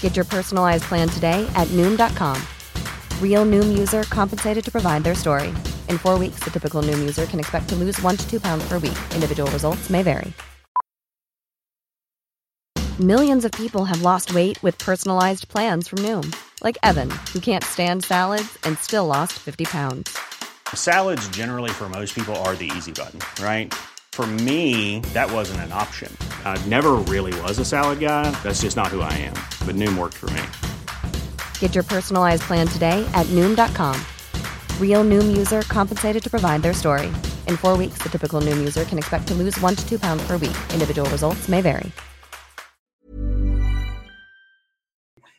Get your personalized plan today at Noom.com. Real Noom user compensated to provide their story. In four weeks, the typical Noom user can expect to lose one to two pounds per week. Individual results may vary. Millions of people have lost weight with personalized plans from Noom, like Evan, who can't stand salads and still lost 50 pounds. Salads generally for most people are the easy button, right? For me, that wasn't an option. I never really was a salad guy. That's just not who I am. But Noom worked for me. Get your personalized plan today at Noom.com. Real Noom user compensated to provide their story. In four weeks, the typical Noom user can expect to lose one to two pounds per week. Individual results may vary.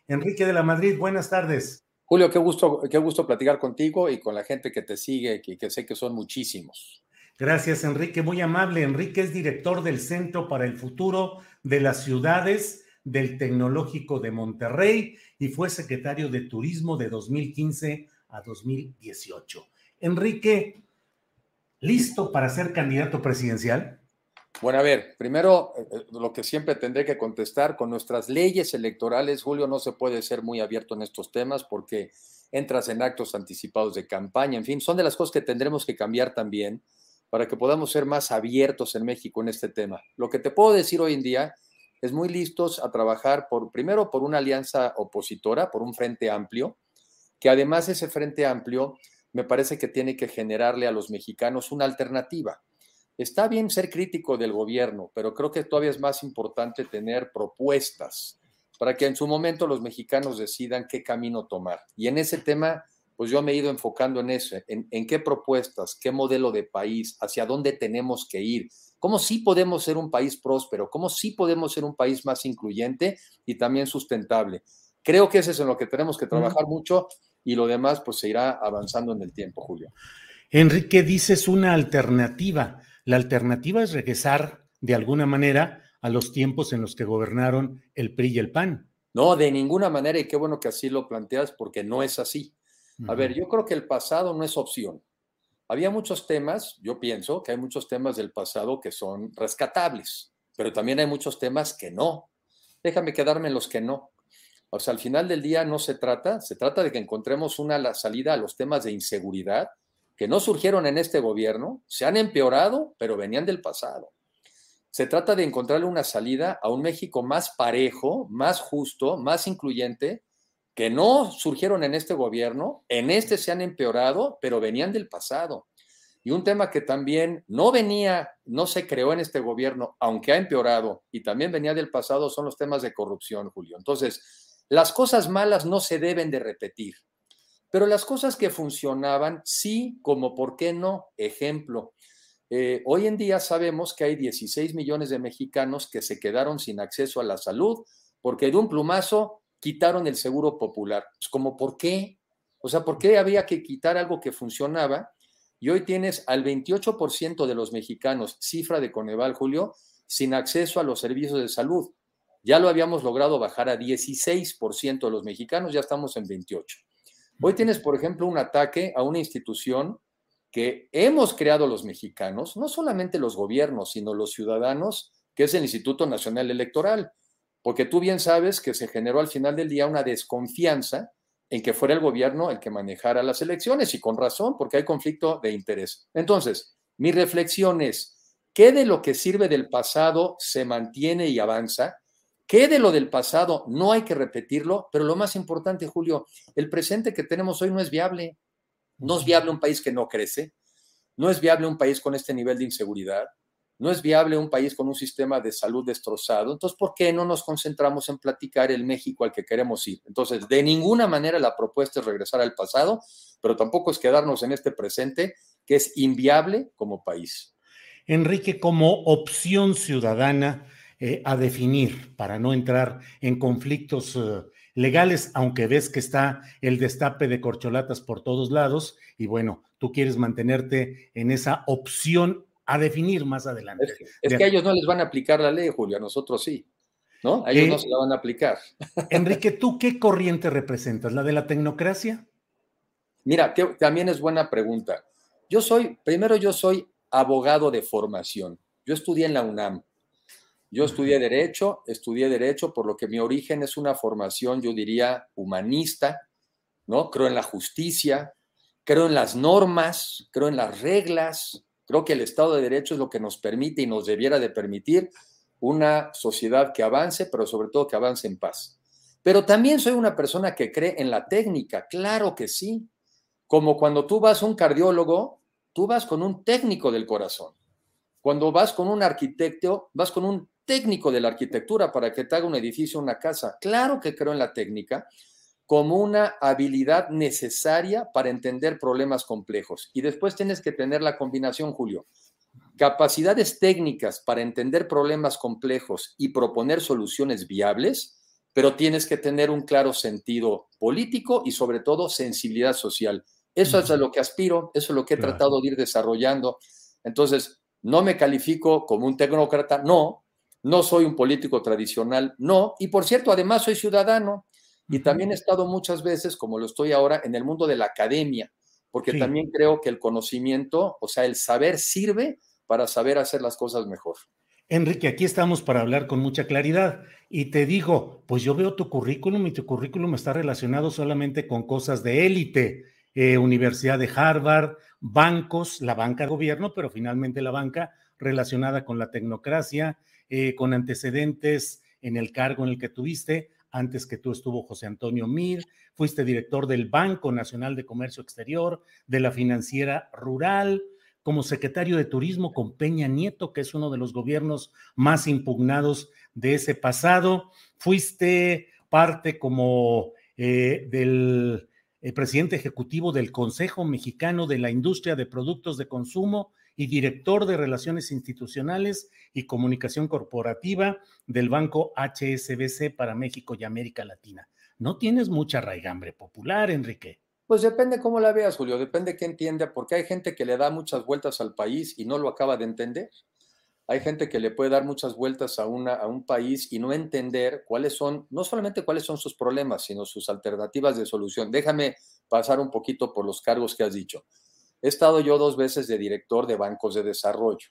Enrique de la Madrid, buenas tardes. Julio, qué gusto, qué gusto platicar contigo y con la gente que te sigue, que, que sé que son muchísimos. Gracias, Enrique. Muy amable. Enrique es director del Centro para el Futuro de las Ciudades del Tecnológico de Monterrey y fue secretario de Turismo de 2015 a 2018. Enrique, ¿listo para ser candidato presidencial? Bueno, a ver, primero eh, eh, lo que siempre tendré que contestar, con nuestras leyes electorales, Julio, no se puede ser muy abierto en estos temas porque entras en actos anticipados de campaña, en fin, son de las cosas que tendremos que cambiar también para que podamos ser más abiertos en México en este tema. Lo que te puedo decir hoy en día es muy listos a trabajar por, primero, por una alianza opositora, por un frente amplio, que además ese frente amplio me parece que tiene que generarle a los mexicanos una alternativa. Está bien ser crítico del gobierno, pero creo que todavía es más importante tener propuestas para que en su momento los mexicanos decidan qué camino tomar. Y en ese tema pues yo me he ido enfocando en eso, en, qué propuestas, qué modelo de país, hacia dónde tenemos que ir, cómo sí podemos ser un país próspero, cómo sí podemos ser un país más incluyente y también sustentable. Creo que ese es en lo que tenemos que trabajar mucho y lo demás pues se irá avanzando en el tiempo, Julio. Enrique, dices una alternativa. La alternativa es regresar de alguna manera a los tiempos en los que gobernaron el PRI y el PAN. No, de ninguna manera, y qué bueno que así lo planteas, porque no es así. A ver, yo creo que el pasado no es opción. Había muchos temas, yo pienso que hay muchos temas del pasado que son rescatables, pero también hay muchos temas que no. Déjame quedarme en los que no. O sea, al final del día no se trata, se trata de que encontremos una salida a los temas de inseguridad que no surgieron en este gobierno, se han empeorado, pero venían del pasado. Se trata de encontrarle una salida a un México más parejo, más justo, más incluyente, que no surgieron en este gobierno, en este se han empeorado, pero venían del pasado. Y un tema que también no venía, no se creó en este gobierno, aunque ha empeorado y también venía del pasado, son los temas de corrupción, Julio. Entonces, las cosas malas no se deben de repetir, pero las cosas que funcionaban, sí, como por qué no. Ejemplo, eh, hoy en día sabemos que hay 16 millones de mexicanos que se quedaron sin acceso a la salud porque de un plumazo quitaron el seguro popular. Pues como, ¿por qué? O sea, ¿por qué había que quitar algo que funcionaba? Y hoy tienes al 28% de los mexicanos, cifra de Coneval, Julio, sin acceso a los servicios de salud. Ya lo habíamos logrado bajar a 16% de los mexicanos, ya estamos en 28. Hoy tienes, por ejemplo, un ataque a una institución que hemos creado los mexicanos, no solamente los gobiernos, sino los ciudadanos, que es el Instituto Nacional Electoral porque tú bien sabes que se generó al final del día una desconfianza en que fuera el gobierno el que manejara las elecciones y con razón, porque hay conflicto de interés. Entonces, mi reflexión es, ¿qué de lo que sirve del pasado se mantiene y avanza? ¿Qué de lo del pasado no hay que repetirlo? Pero lo más importante, Julio, el presente que tenemos hoy no es viable. No es viable un país que no crece, no es viable un país con este nivel de inseguridad, no es viable un país con un sistema de salud destrozado. Entonces, ¿por qué no nos concentramos en platicar el México al que queremos ir? Entonces, de ninguna manera la propuesta es regresar al pasado, pero tampoco es quedarnos en este presente que es inviable como país. Enrique, como opción ciudadana, eh, a definir para no entrar en conflictos eh, legales, aunque ves que está el destape de corcholatas por todos lados y bueno, tú quieres mantenerte en esa opción a definir más adelante. Es, que a ellos no les van a aplicar la ley, Julio, a nosotros sí. ¿No? A ellos no se la van a aplicar. Enrique, ¿tú qué corriente representas? ¿La de la tecnocracia? Mira, también es buena pregunta. Yo soy, primero yo soy abogado de formación. Yo estudié en la UNAM. Yo estudié Derecho, estudié Derecho, por lo que mi origen es una formación, yo diría, humanista, ¿no? Creo en la justicia, creo en las normas, creo en las reglas, creo que el Estado de Derecho es lo que nos permite y nos debiera de permitir una sociedad que avance, pero sobre todo que avance en paz. Pero también soy una persona que cree en la técnica, claro que sí. Como cuando tú vas a un cardiólogo, tú vas con un técnico del corazón. Cuando vas con un arquitecto, vas con un técnico de la arquitectura para que te haga un edificio, una casa. Claro que creo en la técnica como una habilidad necesaria para entender problemas complejos. Y después tienes que tener la combinación, Julio. Capacidades técnicas para entender problemas complejos y proponer soluciones viables, pero tienes que tener un claro sentido político y sobre todo sensibilidad social. Eso es a lo que aspiro, eso es lo que he tratado de ir desarrollando. Entonces, no me califico como un tecnócrata, no, no soy un político tradicional, no, y por cierto, además soy ciudadano y también he estado muchas veces, como lo estoy ahora, en el mundo de la academia, porque también creo que el conocimiento, o sea, el saber sirve para saber hacer las cosas mejor. Enrique, aquí estamos para hablar con mucha claridad y te digo, pues yo veo tu currículum y tu currículum está relacionado solamente con cosas de élite, eh, Universidad de Harvard, bancos, la banca gobierno, pero finalmente la banca relacionada con la tecnocracia, eh, con antecedentes en el cargo en el que tuviste. Antes que tú estuvo José Antonio Mir, fuiste director del Banco Nacional de Comercio Exterior, de la Financiera Rural, como secretario de Turismo con Peña Nieto, que es uno de los gobiernos más impugnados de ese pasado. Fuiste parte como eh, del eh, presidente ejecutivo del Consejo Mexicano de la Industria de Productos de Consumo y director de Relaciones Institucionales y Comunicación Corporativa del Banco HSBC para México y América Latina. No tienes mucha raigambre popular, Enrique. Pues depende cómo la veas, Julio, depende qué entienda, porque hay gente que le da muchas vueltas al país y no lo acaba de entender. Hay gente que le puede dar muchas vueltas a, una, a un país y no entender cuáles son, no solamente cuáles son sus problemas, sino sus alternativas de solución. Déjame pasar un poquito por los cargos que has dicho. He estado yo dos veces de director de bancos de desarrollo,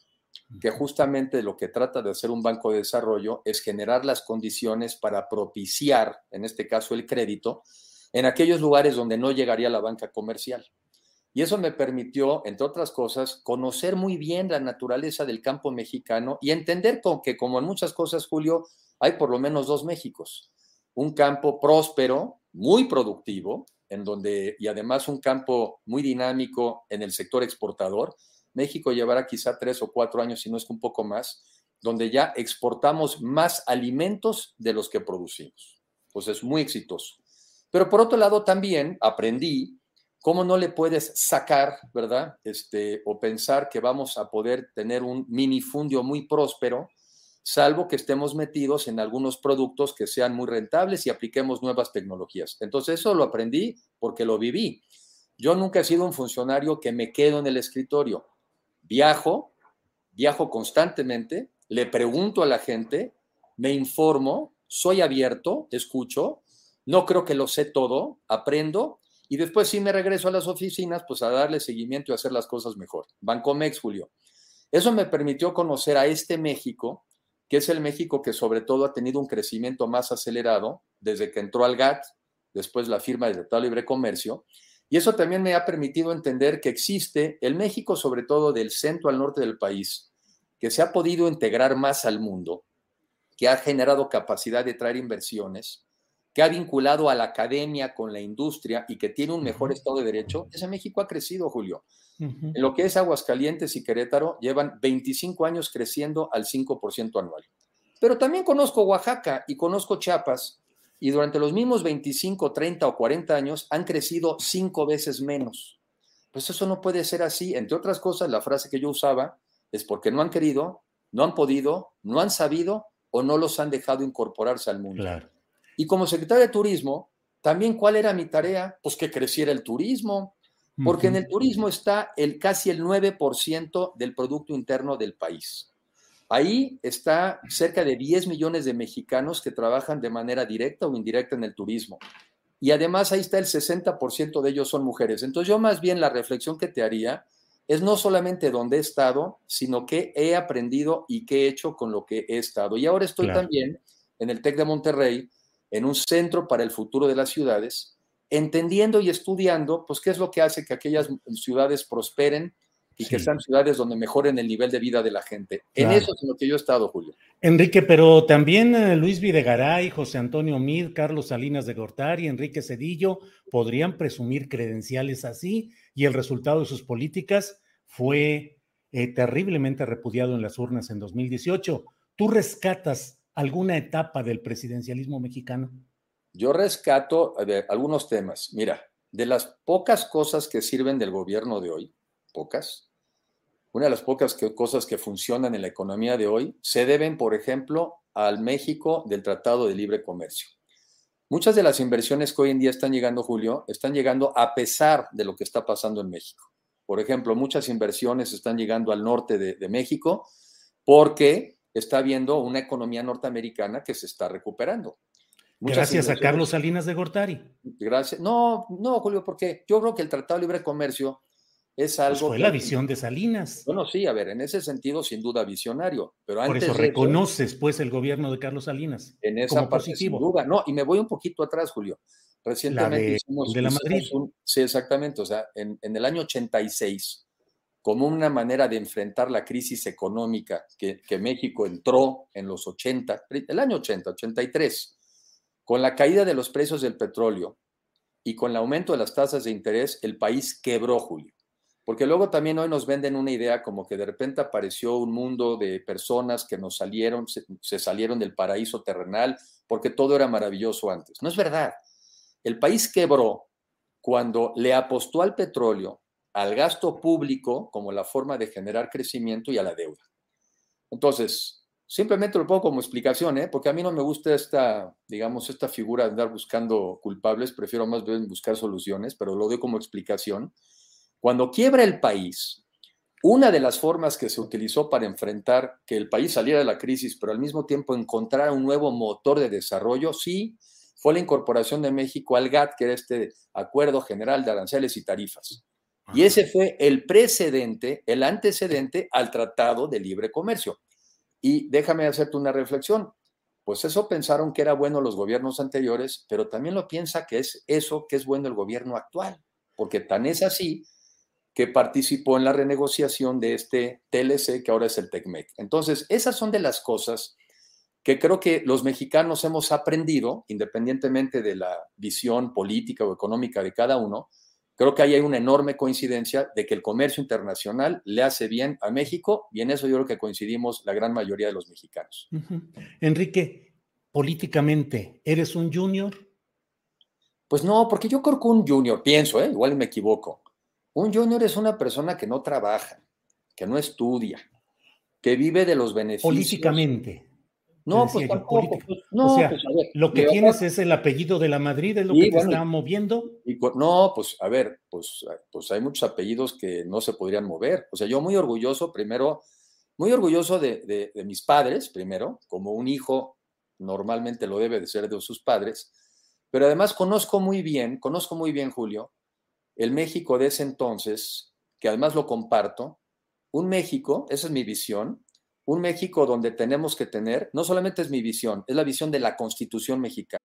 que justamente lo que trata de hacer un banco de desarrollo es generar las condiciones para propiciar, en este caso el crédito, en aquellos lugares donde no llegaría la banca comercial. Y eso me permitió, entre otras cosas, conocer muy bien la naturaleza del campo mexicano y entender que, como en muchas cosas, Julio, hay por lo menos dos Méxicos. Un campo próspero, muy productivo, en donde, y además un campo muy dinámico en el sector exportador. México llevará quizá tres o cuatro años, si no es que un poco más, donde ya exportamos más alimentos de los que producimos. Pues es muy exitoso. Pero por otro lado también aprendí cómo no le puedes sacar, ¿verdad? Este, o pensar que vamos a poder tener un minifundio muy próspero salvo que estemos metidos en algunos productos que sean muy rentables y apliquemos nuevas tecnologías. Entonces eso lo aprendí porque lo viví. Yo nunca he sido un funcionario que me quedo en el escritorio. Viajo, viajo constantemente, le pregunto a la gente, me informo, soy abierto, escucho, no creo que lo sé todo, aprendo y después sí me regreso a las oficinas pues a darle seguimiento y hacer las cosas mejor. Bancomex, Julio. Eso me permitió conocer a este México que es el México que sobre todo ha tenido un crecimiento más acelerado desde que entró al GATT, después la firma del Tratado de Libre Comercio, y eso también me ha permitido entender que existe el México, sobre todo del centro al norte del país, que se ha podido integrar más al mundo, que ha generado capacidad de traer inversiones, que ha vinculado a la academia con la industria y que tiene un mejor Estado de Derecho, ese México ha crecido, Julio. En lo que es Aguascalientes y Querétaro, llevan 25 años creciendo al 5% anual. Pero también conozco Oaxaca y conozco Chiapas, y durante los mismos 25, 30 o 40 años han crecido cinco veces menos. Pues eso no puede ser así. Entre otras cosas, la frase que yo usaba es porque no han querido, no han podido, no han sabido o no los han dejado incorporarse al mundo. Y como secretario de Turismo, también cuál era mi tarea? Pues que creciera el turismo, porque en el turismo está el casi el 9% del Producto Interno del país. Ahí está cerca de 10 millones de mexicanos que trabajan de manera directa o indirecta en el turismo. Y además ahí está el 60% de ellos son mujeres. Entonces yo más bien la reflexión que te haría es no solamente dónde he estado, sino qué he aprendido y qué he hecho con lo que he estado. Y ahora estoy también en el TEC de Monterrey, en un centro para el futuro de las ciudades, entendiendo y estudiando, pues, qué es lo que hace que aquellas ciudades prosperen y que sean ciudades donde mejoren el nivel de vida de la gente. En eso es en lo que yo he estado, Julio. Enrique, pero también eh, Luis Videgaray, José Antonio Mid, Carlos Salinas de Gortari, Enrique Cedillo podrían presumir credenciales así y el resultado de sus políticas fue eh, terriblemente repudiado en las urnas en 2018. ¿Tú rescatas alguna etapa del presidencialismo mexicano? Yo rescato algunos temas. Mira, de las pocas cosas que sirven del gobierno de hoy, pocas, una de las pocas cosas que funcionan en la economía de hoy se deben, por ejemplo, al México del Tratado de Libre Comercio. Muchas de las inversiones que hoy en día están llegando, Julio, están llegando a pesar de lo que está pasando en México. Por ejemplo, muchas inversiones están llegando al norte de, de México porque está habiendo una economía norteamericana que se está recuperando. Gracias a Carlos Salinas de Gortari. Gracias. No, no, Julio, porque yo creo que el Tratado de Libre Comercio es pues algo. fue la visión de Salinas. Bueno, sí, a ver, en ese sentido, sin duda visionario. Pero Por eso reconoces, pues, el gobierno de Carlos Salinas. En esa como parte, sin duda. No, y me voy un poquito atrás, Julio. Recientemente de, hicimos. De la Madrid. sí, exactamente. O sea, en, en, el año 86, como una manera de enfrentar la crisis económica que, que México entró en los 80, el año 80, 83 con la caída de los precios del petróleo y con el aumento de las tasas de interés, el país quebró, Julio. Porque luego también hoy nos venden una idea como que de repente apareció un mundo de personas que nos salieron, se, salieron del paraíso terrenal porque todo era maravilloso antes. No es verdad. El país quebró cuando le apostó al petróleo, al gasto público como la forma de generar crecimiento y a la deuda. Entonces, Simplemente lo pongo como explicación, ¿eh? porque a mí no me gusta esta, digamos, esta figura de andar buscando culpables, prefiero más bien buscar soluciones, pero lo doy como explicación. Cuando quiebra el país, una de las formas que se utilizó para enfrentar que el país saliera de la crisis, pero al mismo tiempo encontrar un nuevo motor de desarrollo, sí, fue la incorporación de México al GATT, que era este Acuerdo General de Aranceles y Tarifas. Y ese fue el precedente, el antecedente al Tratado de Libre Comercio. Y déjame hacerte una reflexión. Pues eso pensaron que era bueno los gobiernos anteriores, pero también lo piensa que es eso que es bueno el gobierno actual, porque tan es así que participó en la renegociación de este TLC que ahora es el TECMEC. Entonces, esas son de las cosas que creo que los mexicanos hemos aprendido, independientemente de la visión política o económica de cada uno, Creo que ahí hay una enorme coincidencia de que el comercio internacional le hace bien a México y en eso yo creo que coincidimos la gran mayoría de los mexicanos. Enrique, políticamente, ¿eres un junior? Pues no, porque yo creo que un junior, pienso, ¿eh? igual me equivoco, un junior es una persona que no trabaja, que no estudia, que vive de los beneficios. Políticamente. No, pues tampoco. Pues, no, o sea, pues, lo que tienes es el apellido de la Madrid, es lo que te está moviendo. Y, no, pues a ver, pues, pues hay muchos apellidos que no se podrían mover. O sea, yo muy orgulloso, primero, muy orgulloso de, de mis padres, primero, como un hijo normalmente lo debe de ser de sus padres, pero además conozco muy bien, conozco muy bien, Julio, el México de ese entonces, que además lo comparto, un México, esa es mi visión, un México donde tenemos que tener, no solamente es mi visión, es la visión de la Constitución mexicana.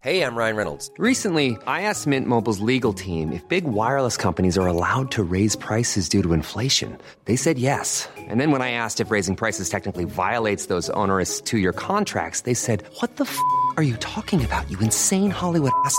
Hey, I'm Ryan Reynolds. Recently, I asked Mint Mobile's legal team if big wireless companies are allowed to raise prices due to inflation. They said yes. And then when I asked if raising prices technically violates those onerous two-year contracts, they said, "What the f*** are you talking about? You insane Hollywood ass."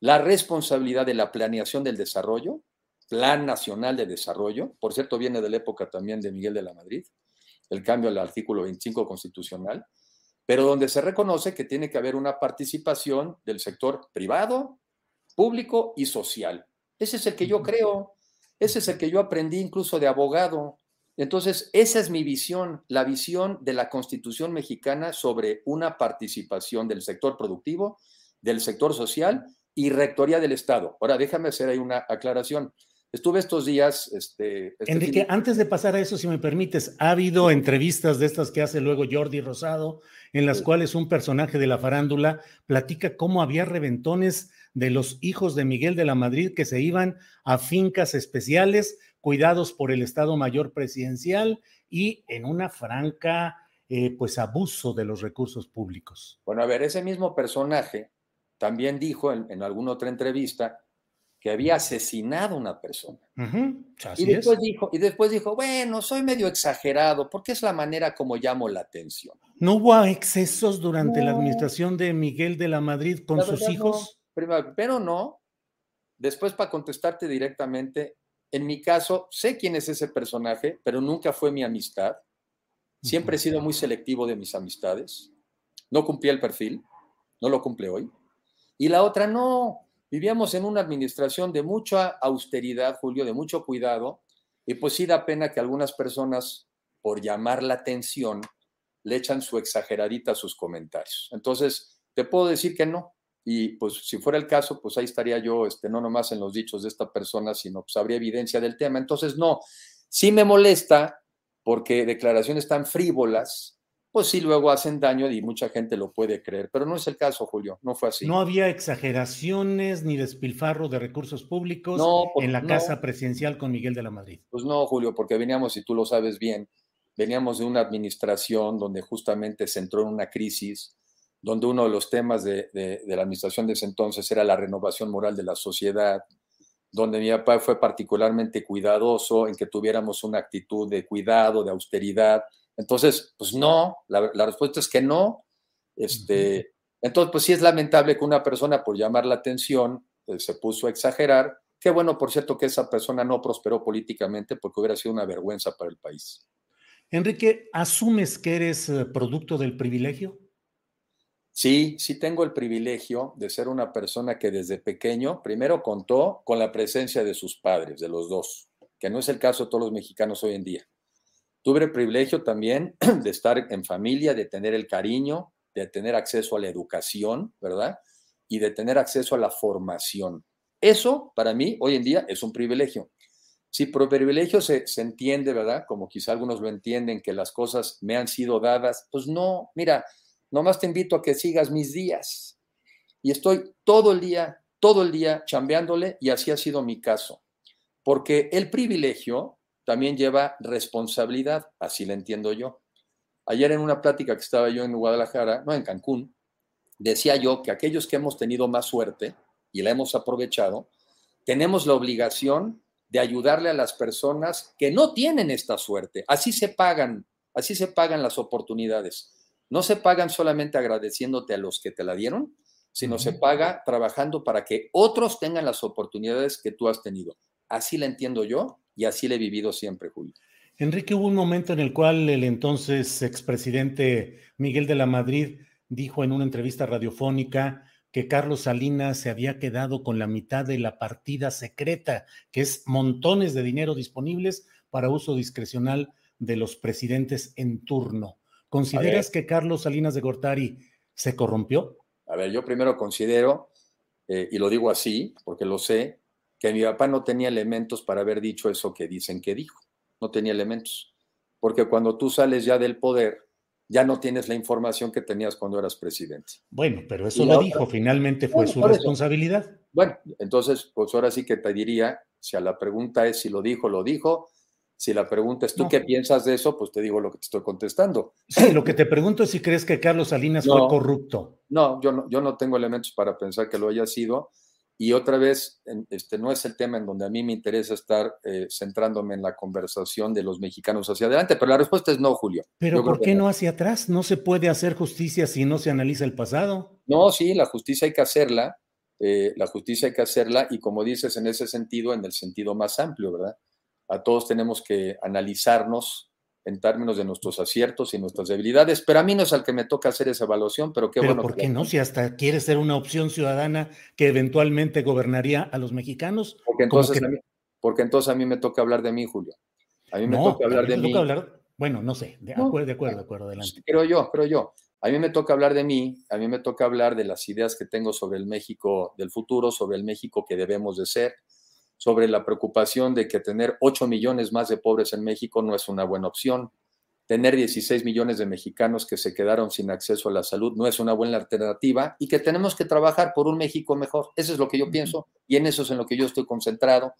la responsabilidad de la planeación del desarrollo, Plan Nacional de Desarrollo, por cierto, viene de la época también de Miguel de la Madrid, el cambio al artículo 25 constitucional, pero donde se reconoce que tiene que haber una participación del sector privado, público y social. Ese es el que yo creo, ese es el que yo aprendí incluso de abogado. Entonces, esa es mi visión, la visión de la Constitución mexicana sobre una participación del sector productivo, del sector social y rectoría del Estado. Ahora, déjame hacer ahí una aclaración. Estuve estos días. Este, este Enrique, antes de pasar a eso, si me permites, ha habido entrevistas de estas que hace luego Jordi Rosado, en las cuales un personaje de la farándula platica cómo había reventones de los hijos de Miguel de la Madrid que se iban a fincas especiales cuidados por el Estado Mayor Presidencial y en una franca, eh, pues, abuso de los recursos públicos. Bueno, a ver, ese mismo personaje también dijo en, alguna otra entrevista que había asesinado a una persona. y, después dijo, y después dijo, bueno, soy medio exagerado, porque es la manera como llamo la atención. ¿No hubo excesos durante la administración de Miguel de la Madrid con sus hijos? pero no. Después, para contestarte directamente, en mi caso, sé quién es ese personaje, pero nunca fue mi amistad. Siempre he sido muy selectivo de mis amistades. No cumplí el perfil, no lo cumple hoy. Y la otra, no, vivíamos en una administración de mucha austeridad, Julio, de mucho cuidado, y pues sí da pena que algunas personas, por llamar la atención, le echan su exageradita a sus comentarios. Entonces, te puedo decir que no. Y pues si fuera el caso, pues ahí estaría yo, este, no nomás en los dichos de esta persona, sino pues habría evidencia del tema. Entonces, no, sí me molesta porque declaraciones tan frívolas, pues sí luego hacen daño y mucha gente lo puede creer, pero no es el caso, Julio, no fue así. No había exageraciones ni despilfarro de recursos públicos en la casa presidencial con Miguel de la Madrid. Pues no, Julio, porque veníamos, y tú lo sabes bien, veníamos de una administración donde justamente se entró en una crisis, donde uno de los temas de, de la administración de ese entonces era la renovación moral de la sociedad, donde mi papá fue particularmente cuidadoso en que tuviéramos una actitud de cuidado, de austeridad, entonces, pues no, la, respuesta es que no. Este, Entonces, pues sí es lamentable que una persona, por llamar la atención, eh, se puso a exagerar. Qué bueno, por cierto, que esa persona no prosperó políticamente porque hubiera sido una vergüenza para el país. Enrique, ¿asumes que eres eh, producto del privilegio? Sí, sí tengo el privilegio de ser una persona que desde pequeño primero contó con la presencia de sus padres, de los dos, que no es el caso de todos los mexicanos hoy en día. Tuve el privilegio también de estar en familia, de tener el cariño, de tener acceso a la educación, ¿verdad? Y de tener acceso a la formación. Eso, para mí, hoy en día es un privilegio. Si por privilegio se, se entiende, ¿verdad? Como quizá algunos lo entienden, que las cosas me han sido dadas, pues no, mira, nomás te invito a que sigas mis días. Y estoy todo el día, todo el día chambeándole y así ha sido mi caso. Porque el privilegio también lleva responsabilidad, así la entiendo yo. Ayer en una plática que estaba yo en Guadalajara, no en Cancún, decía yo que aquellos que hemos tenido más suerte y la hemos aprovechado, tenemos la obligación de ayudarle a las personas que no tienen esta suerte. Así se pagan, así se pagan las oportunidades. No se pagan solamente agradeciéndote a los que te la dieron, sino se paga trabajando para que otros tengan las oportunidades que tú has tenido. Así la entiendo yo y así le he vivido siempre, Julio. Enrique, hubo un momento en el cual el entonces expresidente Miguel de la Madrid dijo en una entrevista radiofónica que Carlos Salinas se había quedado con la mitad de la partida secreta, que es montones de dinero disponibles para uso discrecional de los presidentes en turno. ¿Consideras que Carlos Salinas de Gortari se corrompió? A ver, yo primero considero, eh, y lo digo así porque lo sé, que mi papá no tenía elementos para haber dicho eso que dicen que dijo. No tenía elementos. Porque cuando tú sales ya del poder, ya no tienes la información que tenías cuando eras presidente. Bueno, pero eso lo dijo, finalmente fue su responsabilidad. Bueno, entonces, pues ahora sí que te diría, si a la pregunta es si lo dijo, lo dijo. Si la pregunta es tú qué piensas de eso, pues te digo lo que te estoy contestando. Sí, lo que te pregunto es si crees que Carlos Salinas fue corrupto. No, yo no, yo no tengo elementos para pensar que lo haya sido. Y otra vez, este no es el tema en donde a mí me interesa estar eh, centrándome en la conversación de los mexicanos hacia adelante, pero la respuesta es no, Julio. Pero ¿por qué no hacia atrás? ¿No se puede hacer justicia si no se analiza el pasado? No, sí, la justicia hay que hacerla, eh, la justicia hay que hacerla y como dices, en ese sentido, en el sentido más amplio, ¿verdad? A todos tenemos que analizarnos en términos de nuestros aciertos y nuestras debilidades, pero a mí no es al que me toca hacer esa evaluación, pero qué pero bueno. ¿Por qué no? Si hasta quiere ser una opción ciudadana que eventualmente gobernaría a los mexicanos. Porque entonces, a, mí, porque entonces a mí me toca hablar de mí, Julio. A mí me toca hablar de mí. bueno, no sé, de, acuerdo, de acuerdo, de acuerdo, adelante. Creo yo, creo yo. A mí me toca hablar de mí, a mí me toca hablar de las ideas que tengo sobre el México del futuro, sobre el México que debemos de ser, sobre la preocupación de que tener 8 millones más de pobres en México no es una buena opción, tener 16 millones de mexicanos que se quedaron sin acceso a la salud no es una buena alternativa y que tenemos que trabajar por un México mejor. Eso es lo que yo pienso y en eso es en lo que yo estoy concentrado.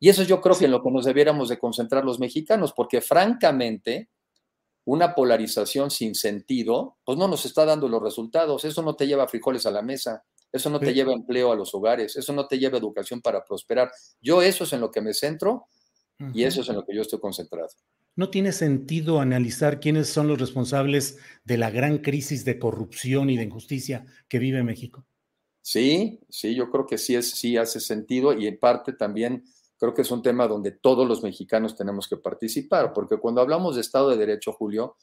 Y eso yo creo que en lo que nos debiéramos de concentrar los mexicanos, porque francamente una polarización sin sentido, pues no nos está dando los resultados. Eso no te lleva frijoles a la mesa, eso no te lleva empleo a los hogares, eso no te lleva educación para prosperar. Yo eso es en lo que me centro y eso es en lo que yo estoy concentrado. ¿No tiene sentido analizar quiénes son los responsables de la gran crisis de corrupción y de injusticia que vive México? Sí, sí, yo creo que sí, es, sí hace sentido y en parte también creo que es un tema donde todos los mexicanos tenemos que participar, porque cuando hablamos de Estado de Derecho, Julio,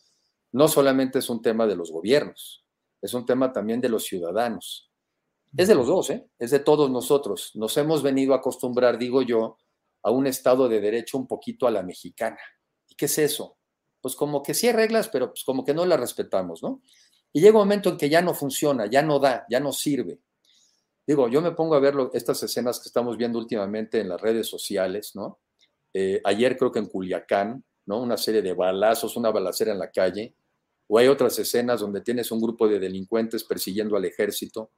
no solamente es un tema de los gobiernos, es un tema también de los ciudadanos. Es de los dos, ¿eh? es de todos nosotros. Nos hemos venido a acostumbrar, digo yo, a un Estado de Derecho un poquito a la mexicana. ¿Y qué es eso? Pues como que sí hay reglas, pero pues como que no las respetamos, ¿no? Y llega un momento en que ya no funciona, ya no da, ya no sirve. Digo, yo me pongo a ver estas escenas que estamos viendo últimamente en las redes sociales, ¿no? Eh, ayer creo que en Culiacán, ¿no? Una serie de balazos, una balacera en la calle, o hay otras escenas donde tienes un grupo de delincuentes persiguiendo al ejército,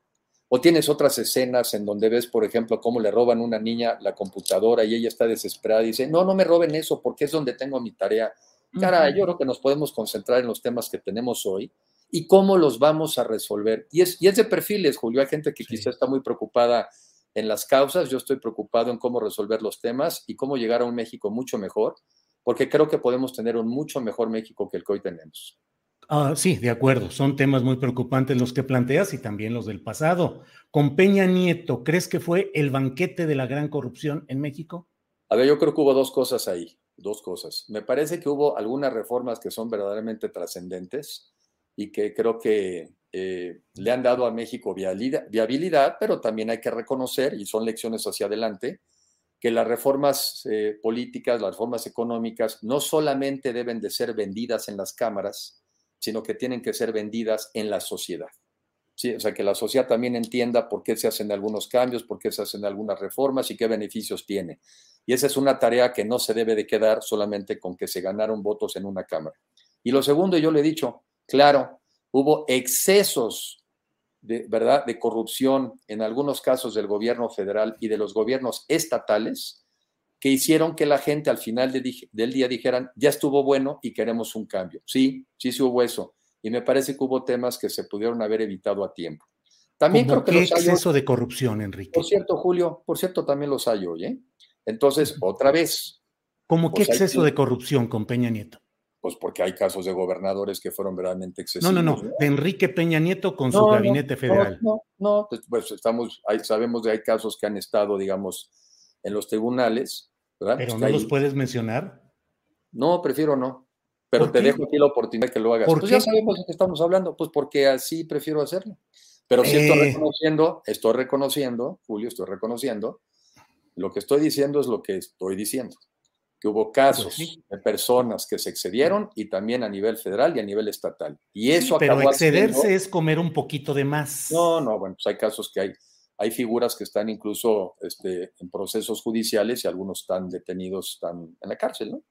o tienes otras escenas en donde ves, por ejemplo, cómo le roban a una niña la computadora y ella está desesperada y dice, no, no me roben eso porque es donde tengo mi tarea. Cara, yo creo que nos podemos concentrar en los temas que tenemos hoy y cómo los vamos a resolver. Y es, y es de perfiles, Julio. Hay gente que quizá está muy preocupada en las causas. Yo estoy preocupado en cómo resolver los temas y cómo llegar a un México mucho mejor, porque creo que podemos tener un mucho mejor México que el que hoy tenemos. Ah, sí, de acuerdo. Son temas muy preocupantes los que planteas y también los del pasado. Con Peña Nieto, ¿crees que fue el banquete de la gran corrupción en México? A ver, yo creo que hubo dos cosas ahí, dos cosas. Me parece que hubo algunas reformas que son verdaderamente trascendentes y que creo que eh, le han dado a México viabilidad, pero también hay que reconocer, y son lecciones hacia adelante, que las reformas eh, políticas, las reformas económicas, no solamente deben de ser vendidas en las cámaras, sino que tienen que ser vendidas en la sociedad. Sí, o sea, que la sociedad también entienda por qué se hacen algunos cambios, por qué se hacen algunas reformas y qué beneficios tiene. Y esa es una tarea que no se debe de quedar solamente con que se ganaron votos en una Cámara. Y lo segundo, yo le he dicho, claro, hubo excesos de, ¿verdad? de corrupción en algunos casos del gobierno federal y de los gobiernos estatales que hicieron que la gente al final del día dijeran, ya estuvo bueno y queremos un cambio. Sí, sí, sí hubo eso. Y me parece que hubo temas que se pudieron haber evitado a tiempo. También creo que ¿Qué exceso de corrupción, Enrique? Por cierto, Julio, por cierto, también los hay hoy, ¿eh? Entonces, otra vez. ¿Cómo qué pues exceso de corrupción con Peña Nieto? Pues porque hay casos de gobernadores que fueron verdaderamente excesivos. No, no, no, de Enrique Peña Nieto con su gabinete federal. No, no, pues, pues estamos, hay, sabemos de hay casos que han estado, digamos, en los tribunales pero pues no los puedes mencionar. No, prefiero no. Pero te dejo aquí la oportunidad que lo hagas. pues ya sabemos de qué estamos hablando, pues porque así prefiero hacerlo. Pero sí estoy eh. reconociendo, estoy reconociendo, Julio, estoy reconociendo, lo que estoy diciendo es lo que estoy diciendo. Que hubo pues casos de personas que se excedieron y también a nivel federal y a nivel estatal. Y eso Pero excederse es comer un poquito de más. No, no, bueno, pues hay casos que hay hay figuras que están incluso este, en procesos judiciales y algunos están detenidos, están en la cárcel, ¿no?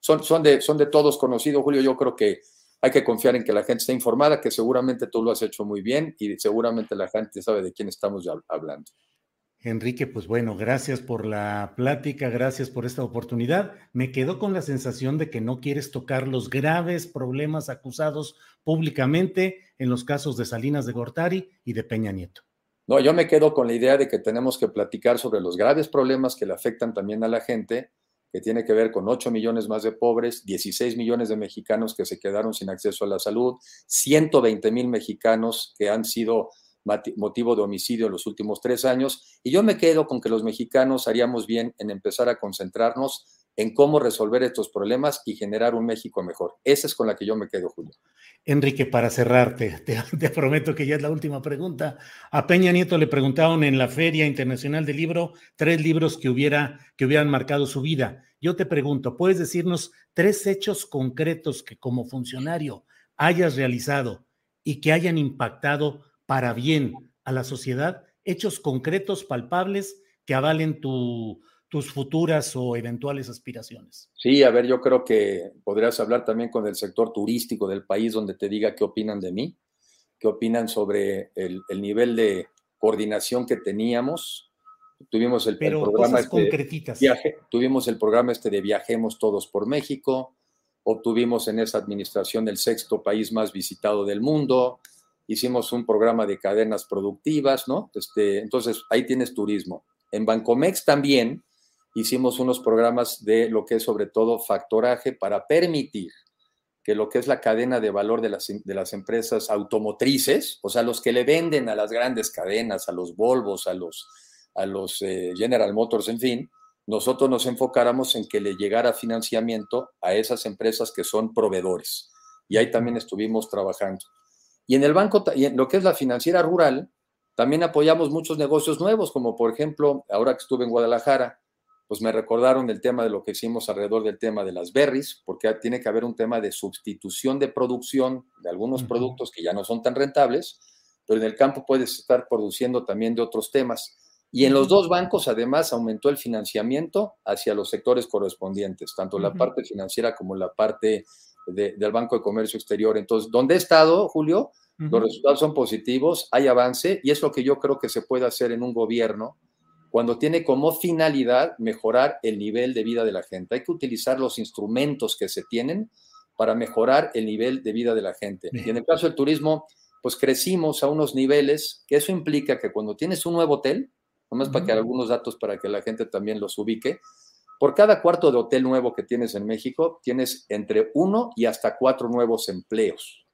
son, son, de, son de todos conocidos, Julio. Yo creo que hay que confiar en que la gente esté informada, que seguramente tú lo has hecho muy bien y seguramente la gente sabe de quién estamos hablando. Enrique, pues bueno, gracias por la plática, gracias por esta oportunidad. Me quedo con la sensación de que no quieres tocar los graves problemas acusados públicamente en los casos de Salinas de Gortari y de Peña Nieto. No, yo me quedo con la idea de que tenemos que platicar sobre los graves problemas que le afectan también a la gente que tiene que ver con 8 millones más de pobres, 16 millones de mexicanos que se quedaron sin acceso a la salud, 120 mil mexicanos que han sido motivo de homicidio en los últimos tres años. Y yo me quedo con que los mexicanos haríamos bien en empezar a concentrarnos en cómo resolver estos problemas y generar un México mejor. Esa es con la que yo me quedo, Julio. Enrique, para cerrarte, te, prometo que ya es la última pregunta. A Peña Nieto le preguntaron en la Feria Internacional del Libro tres libros que, hubiera, que hubieran marcado su vida. Yo te pregunto, ¿puedes decirnos tres hechos concretos que como funcionario hayas realizado y que hayan impactado para bien a la sociedad? Hechos concretos, palpables, que avalen tu, tus futuras o eventuales aspiraciones. Sí, a ver, yo creo que podrías hablar también con el sector turístico del país donde te diga qué opinan de mí, qué opinan sobre el, nivel de coordinación que teníamos. Tuvimos el, programa este Viaje, tuvimos el programa este de Viajemos Todos por México, obtuvimos en esa administración el sexto país más visitado del mundo, hicimos un programa de cadenas productivas, ¿no? Este, entonces, ahí tienes turismo. En Bancomex también, hicimos unos programas de lo que es sobre todo factoraje para permitir que lo que es la cadena de valor de las, de las empresas automotrices, o sea, los que le venden a las grandes cadenas, a los Volvos, a los, a los eh, General Motors, en fin, nosotros nos enfocáramos en que le llegara financiamiento a esas empresas que son proveedores. Y ahí también estuvimos trabajando. Y en el banco, y en lo que es la financiera rural, también apoyamos muchos negocios nuevos, como por ejemplo, ahora que estuve en Guadalajara, pues me recordaron el tema de lo que hicimos alrededor del tema de las berries, porque tiene que haber un tema de sustitución de producción de algunos productos que ya no son tan rentables, pero en el campo puedes estar produciendo también de otros temas. Y en los dos bancos, además, aumentó el financiamiento hacia los sectores correspondientes, tanto la parte financiera como la parte del Banco de Comercio Exterior. Entonces, ¿dónde he estado, Julio? Los resultados son positivos, hay avance y es lo que yo creo que se puede hacer en un gobierno cuando tiene como finalidad mejorar el nivel de vida de la gente. Hay que utilizar los instrumentos que se tienen para mejorar el nivel de vida de la gente. Y en el caso del turismo, pues crecimos a unos niveles que eso implica que cuando tienes un nuevo hotel, nomás para que algunos datos para que la gente también los ubique, por cada cuarto de hotel nuevo que tienes en México, tienes entre uno y hasta cuatro nuevos empleos.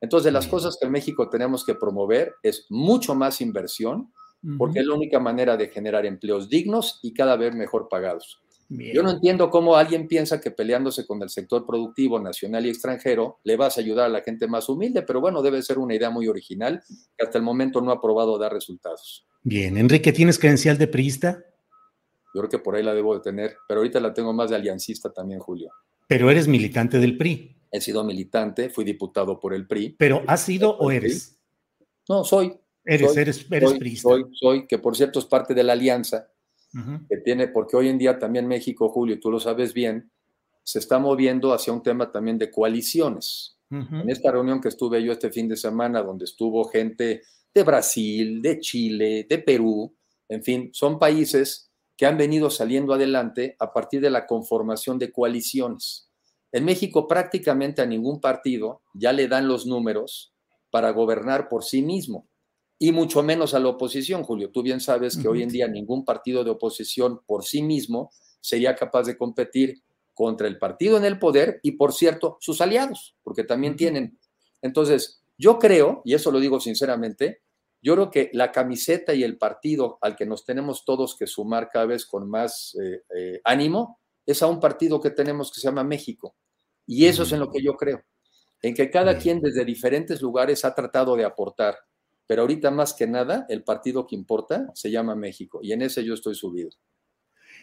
Entonces, las cosas que en México tenemos que promover es mucho más inversión, porque es la única manera de generar empleos dignos y cada vez mejor pagados. Yo no entiendo cómo alguien piensa que peleándose con el sector productivo nacional y extranjero le vas a ayudar a la gente más humilde, pero bueno, debe ser una idea muy original que hasta el momento no ha probado dar resultados. Bien, Enrique, ¿tienes credencial de priista? Yo creo que por ahí la debo de tener, pero ahorita la tengo más de aliancista también, Julio. Pero eres militante del PRI. He sido militante, fui diputado por el PRI. ¿Pero has sido o eres? No, soy. Eres, eres, eres soy, Soy, que por cierto es parte de la alianza que tiene, porque hoy en día también México, Julio, tú lo sabes bien, se está moviendo hacia un tema también de coaliciones. En esta reunión que estuve yo este fin de semana, donde estuvo gente de Brasil, de Chile, de Perú, en fin, son países que han venido saliendo adelante a partir de la conformación de coaliciones. En México prácticamente a ningún partido ya le dan los números para gobernar por sí mismo y mucho menos a la oposición, Julio. Tú bien sabes que hoy en día ningún partido de oposición por sí mismo sería capaz de competir contra el partido en el poder y, por cierto, sus aliados, porque también tienen. Entonces, yo creo, y eso lo digo sinceramente, yo creo que la camiseta y el partido al que nos tenemos todos que sumar cada vez con más eh, eh, ánimo es a un partido que tenemos que se llama México. Y eso es en lo que yo creo, en que cada quien desde diferentes lugares ha tratado de aportar pero ahorita más que nada, el partido que importa se llama México y en ese yo estoy subido.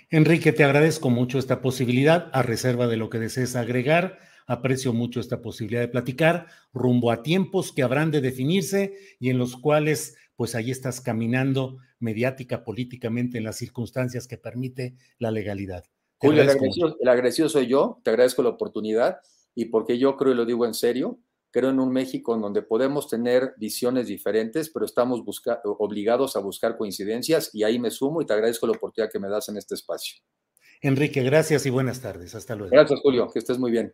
Enrique, te agradezco mucho esta posibilidad, a reserva de lo que desees agregar. Aprecio mucho esta posibilidad de platicar rumbo a tiempos que habrán de definirse y en los cuales, pues ahí estás caminando mediática, políticamente en las circunstancias que permite la legalidad. Julio, el agresivo, el agresivo soy yo, te agradezco la oportunidad y porque yo creo, y lo digo en serio, creo en un México en donde podemos tener visiones diferentes, pero estamos obligados a buscar coincidencias y ahí me sumo y te agradezco la oportunidad que me das en este espacio. Enrique, gracias y buenas tardes. Hasta luego. Gracias, Julio. Que estés muy bien.